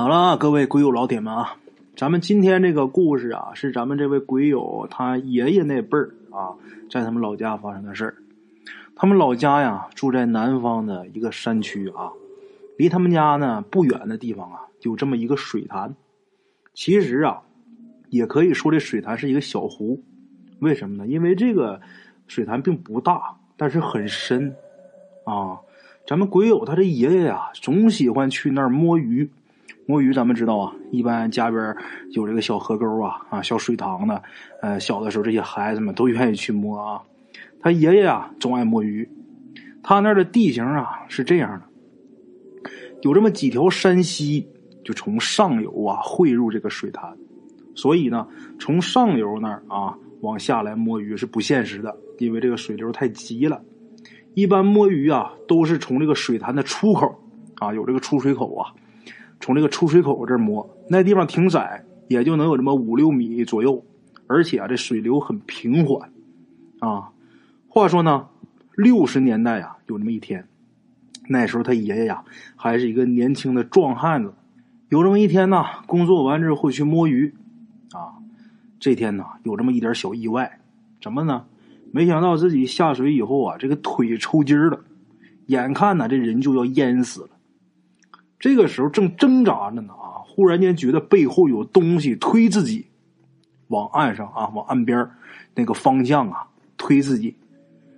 好了，各位鬼友老铁们啊，咱们今天这个故事啊，是咱们这位鬼友他爷爷那辈儿啊，在他们老家发生的事儿。他们老家呀，住在南方的一个山区啊，离他们家呢不远的地方啊，有这么一个水潭。其实啊，也可以说这水潭是一个小湖。为什么呢？因为这个水潭并不大，但是很深啊。咱们鬼友他这爷爷呀，总喜欢去那儿摸鱼。摸鱼，咱们知道啊，一般家边有这个小河沟啊，啊，小水塘的，呃，小的时候这些孩子们都愿意去摸啊。他爷爷啊，总爱摸鱼。他那儿的地形啊是这样的，有这么几条山溪，就从上游啊汇入这个水潭，所以呢，从上游那儿啊往下来摸鱼是不现实的，因为这个水流太急了。一般摸鱼啊，都是从这个水潭的出口啊，有这个出水口啊。从这个出水口这儿摸，那地方挺窄，也就能有这么五六米左右，而且啊，这水流很平缓，啊，话说呢，六十年代啊，有那么一天，那时候他爷爷呀还是一个年轻的壮汉子，有这么一天呢，工作完之后会去摸鱼，啊，这天呢有这么一点小意外，怎么呢？没想到自己下水以后啊，这个腿抽筋了，眼看呢这人就要淹死了。这个时候正挣扎着呢啊！忽然间觉得背后有东西推自己，往岸上啊，往岸边那个方向啊推自己。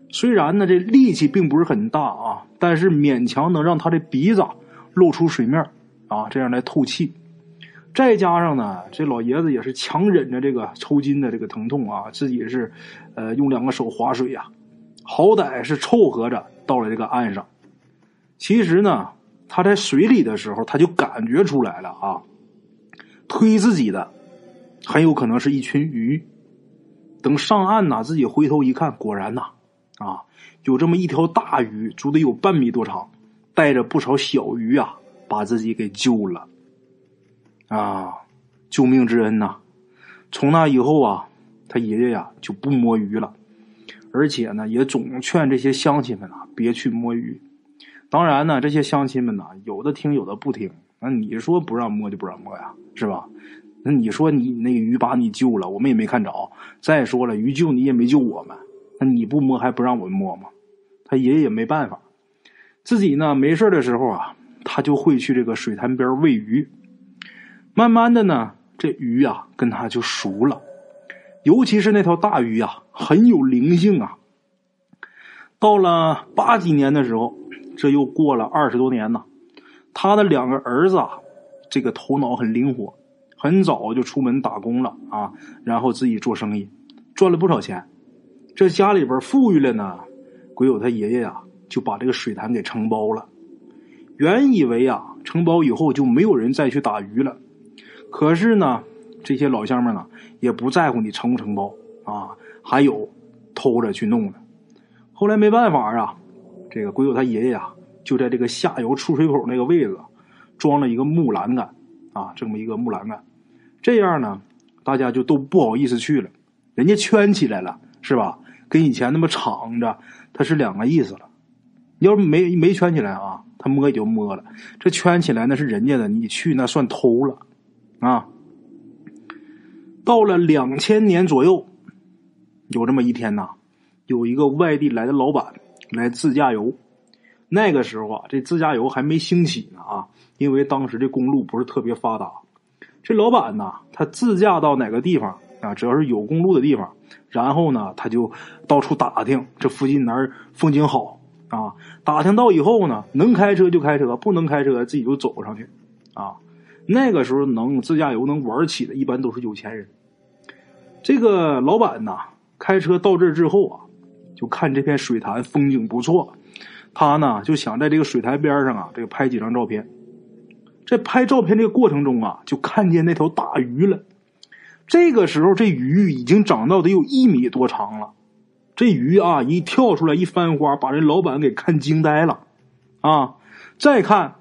虽然呢这力气并不是很大啊，但是勉强能让他的鼻子露出水面啊，这样来透气。再加上呢，这老爷子也是强忍着这个抽筋的这个疼痛啊，自己是呃用两个手划水呀，好歹是凑合着到了这个岸上。其实呢。他在水里的时候，他就感觉出来了啊，推自己的很有可能是一群鱼。等上岸呐，自己回头一看，果然呐，啊，有这么一条大鱼，足得有半米多长，带着不少小鱼啊，把自己给救了。啊，救命之恩呐！从那以后啊，他爷爷呀就不摸鱼了，而且呢，也总劝这些乡亲们啊，别去摸鱼。当然呢，这些乡亲们呢，有的听，有的不听。那你说不让摸就不让摸呀，是吧？那你说你那个鱼把你救了，我们也没看着。再说了，鱼救你也没救我们，那你不摸还不让我们摸吗？他爷爷也没办法，自己呢没事的时候啊，他就会去这个水潭边喂鱼。慢慢的呢，这鱼啊跟他就熟了，尤其是那条大鱼啊，很有灵性啊。到了八几年的时候。这又过了二十多年呢，他的两个儿子啊，这个头脑很灵活，很早就出门打工了啊，然后自己做生意，赚了不少钱。这家里边富裕了呢，鬼友他爷爷呀就把这个水潭给承包了。原以为啊，承包以后就没有人再去打鱼了，可是呢，这些老乡们呢也不在乎你承不承包啊，还有偷着去弄的。后来没办法啊。这个鬼友他爷爷啊，就在这个下游出水口那个位置，装了一个木栏杆，啊，这么一个木栏杆，这样呢，大家就都不好意思去了。人家圈起来了，是吧？跟以前那么敞着，它是两个意思了。要是没没圈起来啊，他摸也就摸了。这圈起来那是人家的，你去那算偷了，啊。到了两千年左右，有这么一天呐，有一个外地来的老板。来自驾游，那个时候啊，这自驾游还没兴起呢啊，因为当时这公路不是特别发达。这老板呢，他自驾到哪个地方啊，只要是有公路的地方，然后呢，他就到处打听这附近哪儿风景好啊。打听到以后呢，能开车就开车，不能开车自己就走上去啊。那个时候能自驾游能玩起的，一般都是有钱人。这个老板呐，开车到这儿之后啊。就看这片水潭风景不错，他呢就想在这个水潭边上啊，这个拍几张照片。在拍照片这个过程中啊，就看见那条大鱼了。这个时候，这鱼已经长到得有一米多长了。这鱼啊，一跳出来一翻花，把人老板给看惊呆了。啊，再看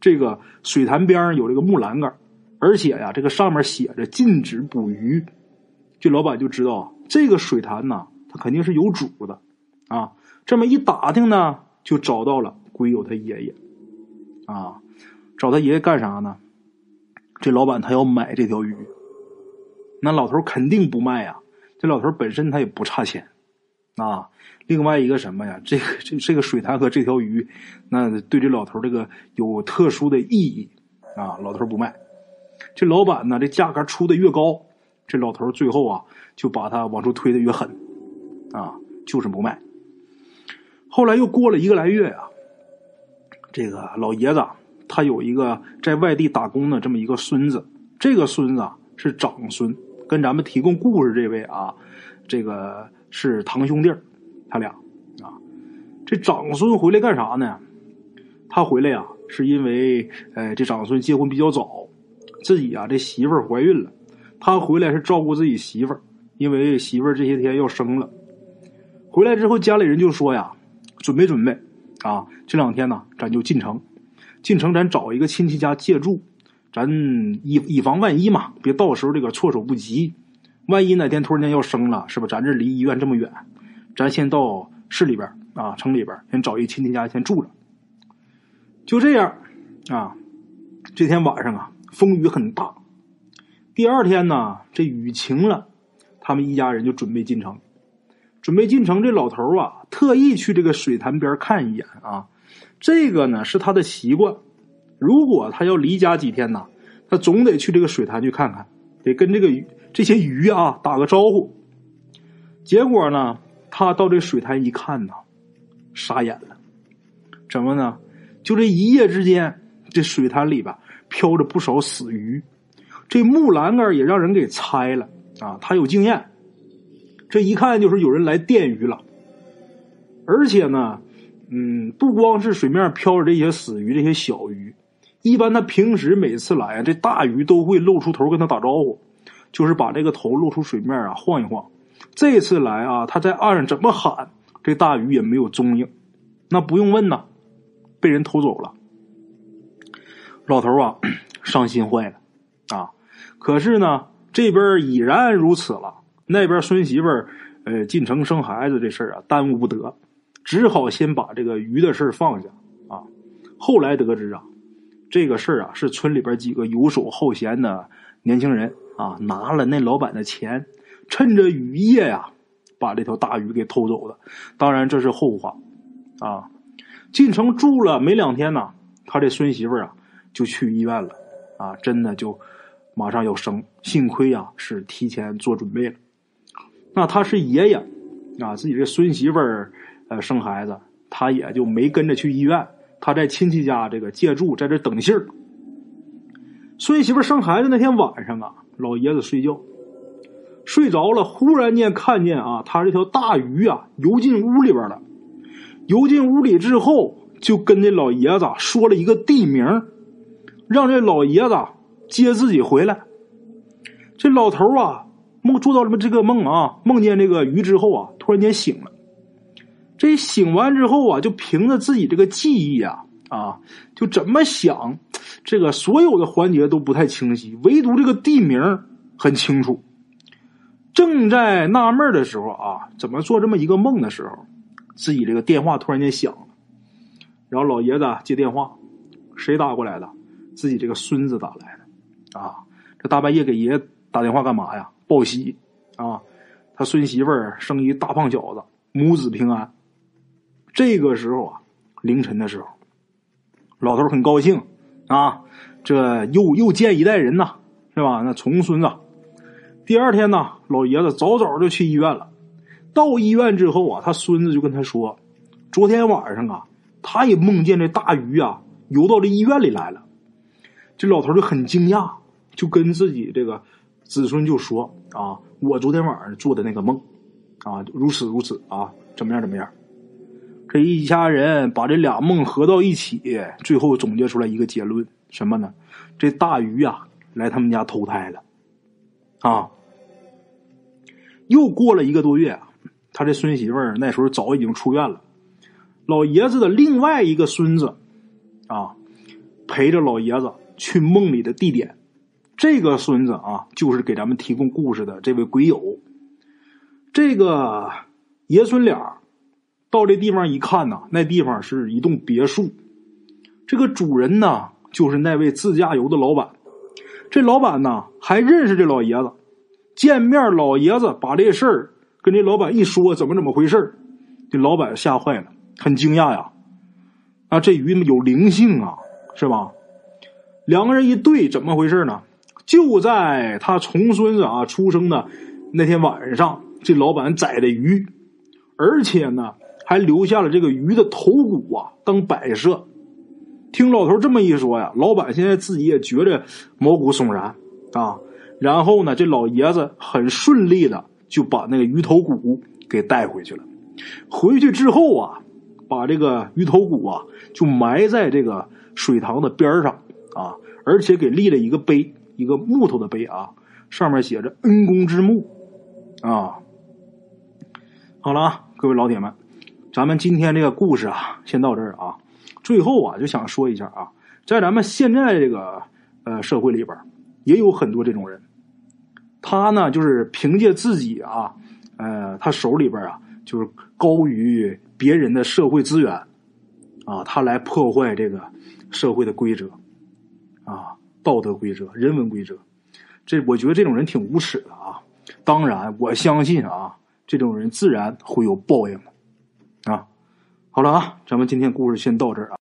这个水潭边上有这个木栏杆，而且呀，这个上面写着禁止捕鱼。这老板就知道这个水潭呐。他肯定是有主的，啊，这么一打听呢，就找到了鬼友他爷爷，啊，找他爷爷干啥呢？这老板他要买这条鱼，那老头肯定不卖呀。这老头本身他也不差钱啊。另外一个什么呀？这个这这个水潭和这条鱼，那对这老头这个有特殊的意义啊。老头不卖，这老板呢，这价格出的越高，这老头最后啊就把他往出推的越狠啊，就是不卖。后来又过了一个来月啊，这个老爷子他有一个在外地打工的这么一个孙子，这个孙子啊是长孙，跟咱们提供故事这位啊，这个是堂兄弟他俩啊。这长孙回来干啥呢？他回来呀，是因为呃，这长孙结婚比较早，自己啊这媳妇儿怀孕了，他回来是照顾自己媳妇儿，因为媳妇儿这些天要生了。回来之后，家里人就说呀。准备准备，啊，这两天呢，咱就进城，进城咱找一个亲戚家借住，咱以以防万一嘛，别到时候这个措手不及。万一哪天突然间要生了，是吧？咱这离医院这么远，咱先到市里边啊，城里边先找一亲戚家先住着。就这样，啊，这天晚上啊，风雨很大。第二天呢，这雨晴了，他们一家人就准备进城。准备进城，这老头啊，特意去这个水潭边看一眼啊。这个呢是他的习惯。如果他要离家几天呢，他总得去这个水潭去看看，得跟这个鱼这些鱼啊打个招呼。结果呢，他到这水潭一看呢，傻眼了。怎么呢？就这一夜之间，这水潭里边飘着不少死鱼，这木栏杆也让人给拆了啊。他有经验。这一看就是有人来电鱼了，而且呢，嗯，不光是水面漂着这些死鱼、这些小鱼，一般他平时每次来，这大鱼都会露出头跟他打招呼，就是把这个头露出水面啊，晃一晃。这次来啊，他在岸上怎么喊，这大鱼也没有踪影，那不用问呐，被人偷走了。老头啊，伤心坏了啊！可是呢，这边已然如此了。那边孙媳妇儿，呃，进城生孩子这事儿啊，耽误不得，只好先把这个鱼的事儿放下啊。后来得知啊，这个事儿啊，是村里边几个游手好闲的年轻人啊，拿了那老板的钱，趁着雨夜呀，把这条大鱼给偷走了。当然这是后话啊。进城住了没两天呢，他这孙媳妇儿啊，就去医院了啊，真的就马上要生，幸亏啊是提前做准备了。那他是爷爷，啊，自己这孙媳妇儿，呃，生孩子，他也就没跟着去医院，他在亲戚家这个借住，在这等信儿。孙媳妇生孩子那天晚上啊，老爷子睡觉，睡着了，忽然间看见啊，他这条大鱼啊游进屋里边了，游进屋里之后，就跟这老爷子说了一个地名，让这老爷子接自己回来。这老头啊。梦做到了这个梦啊，梦见这个鱼之后啊，突然间醒了。这醒完之后啊，就凭着自己这个记忆啊啊，就怎么想，这个所有的环节都不太清晰，唯独这个地名很清楚。正在纳闷的时候啊，怎么做这么一个梦的时候，自己这个电话突然间响了，然后老爷子接电话，谁打过来的？自己这个孙子打来的啊！这大半夜给爷爷打电话干嘛呀？报喜啊！他孙媳妇儿生一大胖小子，母子平安。这个时候啊，凌晨的时候，老头很高兴啊，这又又见一代人呐，是吧？那重孙子。第二天呢，老爷子早早就去医院了。到医院之后啊，他孙子就跟他说，昨天晚上啊，他也梦见这大鱼啊游到这医院里来了。这老头就很惊讶，就跟自己这个。子孙就说：“啊，我昨天晚上做的那个梦，啊，如此如此啊，怎么样怎么样？这一家人把这俩梦合到一起，最后总结出来一个结论，什么呢？这大鱼啊，来他们家投胎了。啊，又过了一个多月，他这孙媳妇儿那时候早已经出院了。老爷子的另外一个孙子，啊，陪着老爷子去梦里的地点。”这个孙子啊，就是给咱们提供故事的这位鬼友。这个爷孙俩到这地方一看呐，那地方是一栋别墅，这个主人呢，就是那位自驾游的老板。这老板呢还认识这老爷子，见面老爷子把这事儿跟这老板一说，怎么怎么回事这老板吓坏了，很惊讶呀。啊，这鱼有灵性啊，是吧？两个人一对，怎么回事呢？就在他重孙子啊出生的那天晚上，这老板宰的鱼，而且呢还留下了这个鱼的头骨啊当摆设。听老头这么一说呀，老板现在自己也觉着毛骨悚然啊。然后呢，这老爷子很顺利的就把那个鱼头骨给带回去了。回去之后啊，把这个鱼头骨啊就埋在这个水塘的边上啊，而且给立了一个碑，一个木头的碑啊，上面写着“恩公之墓”啊。好了啊，各位老铁们，咱们今天这个故事啊，先到这儿啊。最后啊，就想说一下啊，在咱们现在这个呃社会里边，也有很多这种人，他呢就是凭借自己啊，呃，他手里边啊就是高于别人的社会资源啊，他来破坏这个社会的规则啊，道德规则、人文规则。这我觉得这种人挺无耻的啊。当然，我相信啊，这种人自然会有报应的啊。好了啊，咱们今天故事先到这儿啊。